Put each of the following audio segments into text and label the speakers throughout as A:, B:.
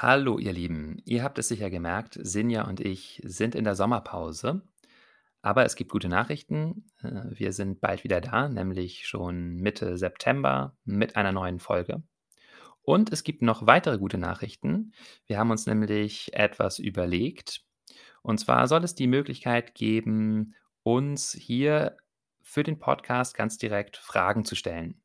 A: Hallo, ihr Lieben. Ihr habt es sicher gemerkt, Sinja und ich sind in der Sommerpause. Aber es gibt gute Nachrichten. Äh, Wir sind bald wieder da, nämlich schon Mitte September mit einer neuen Folge. Und es gibt noch weitere gute Nachrichten. Wir haben uns nämlich etwas überlegt. Und zwar soll es die Möglichkeit geben, uns hier für den Podcast ganz direkt Fragen zu stellen.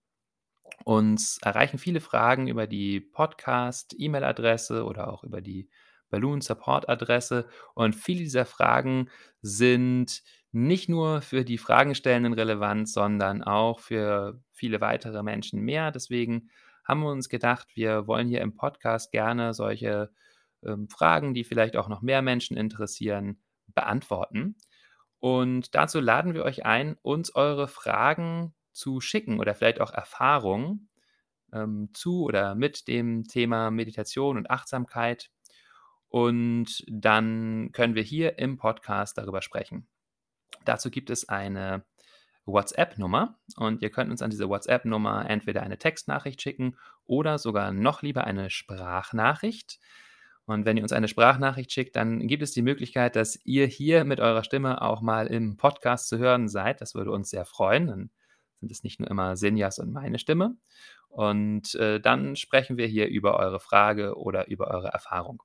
A: Uns erreichen viele Fragen über die Podcast-E-Mail-Adresse oder auch über die Balloon-Support-Adresse. Und viele dieser Fragen sind nicht nur für die Fragenstellenden relevant, sondern auch für viele weitere Menschen mehr. Deswegen haben wir uns gedacht, wir wollen hier im Podcast gerne solche ähm, Fragen, die vielleicht auch noch mehr Menschen interessieren, beantworten. Und dazu laden wir euch ein, uns eure Fragen zu schicken oder vielleicht auch Erfahrungen ähm, zu oder mit dem Thema Meditation und Achtsamkeit. Und dann können wir hier im Podcast darüber sprechen. Dazu gibt es eine WhatsApp-Nummer und ihr könnt uns an diese WhatsApp-Nummer entweder eine Textnachricht schicken oder sogar noch lieber eine Sprachnachricht. Und wenn ihr uns eine Sprachnachricht schickt, dann gibt es die Möglichkeit, dass ihr hier mit eurer Stimme auch mal im Podcast zu hören seid. Das würde uns sehr freuen. Dann sind es nicht nur immer Sinjas und meine Stimme. Und äh, dann sprechen wir hier über eure Frage oder über eure Erfahrung.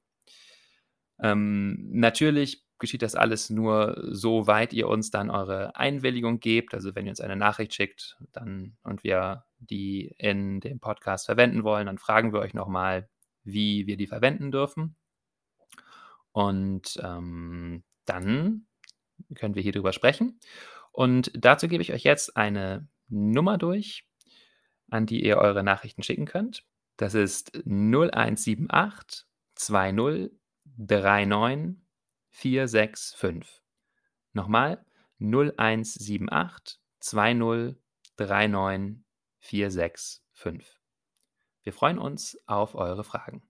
A: Ähm, natürlich geschieht das alles nur so weit ihr uns dann eure Einwilligung gebt. Also wenn ihr uns eine Nachricht schickt dann, und wir die in dem Podcast verwenden wollen, dann fragen wir euch nochmal, wie wir die verwenden dürfen. Und ähm, dann können wir hier drüber sprechen. Und dazu gebe ich euch jetzt eine Nummer durch, an die ihr eure Nachrichten schicken könnt. Das ist 0178 20 39 465. Nochmal 0178 20 39 465. Wir freuen uns auf eure Fragen.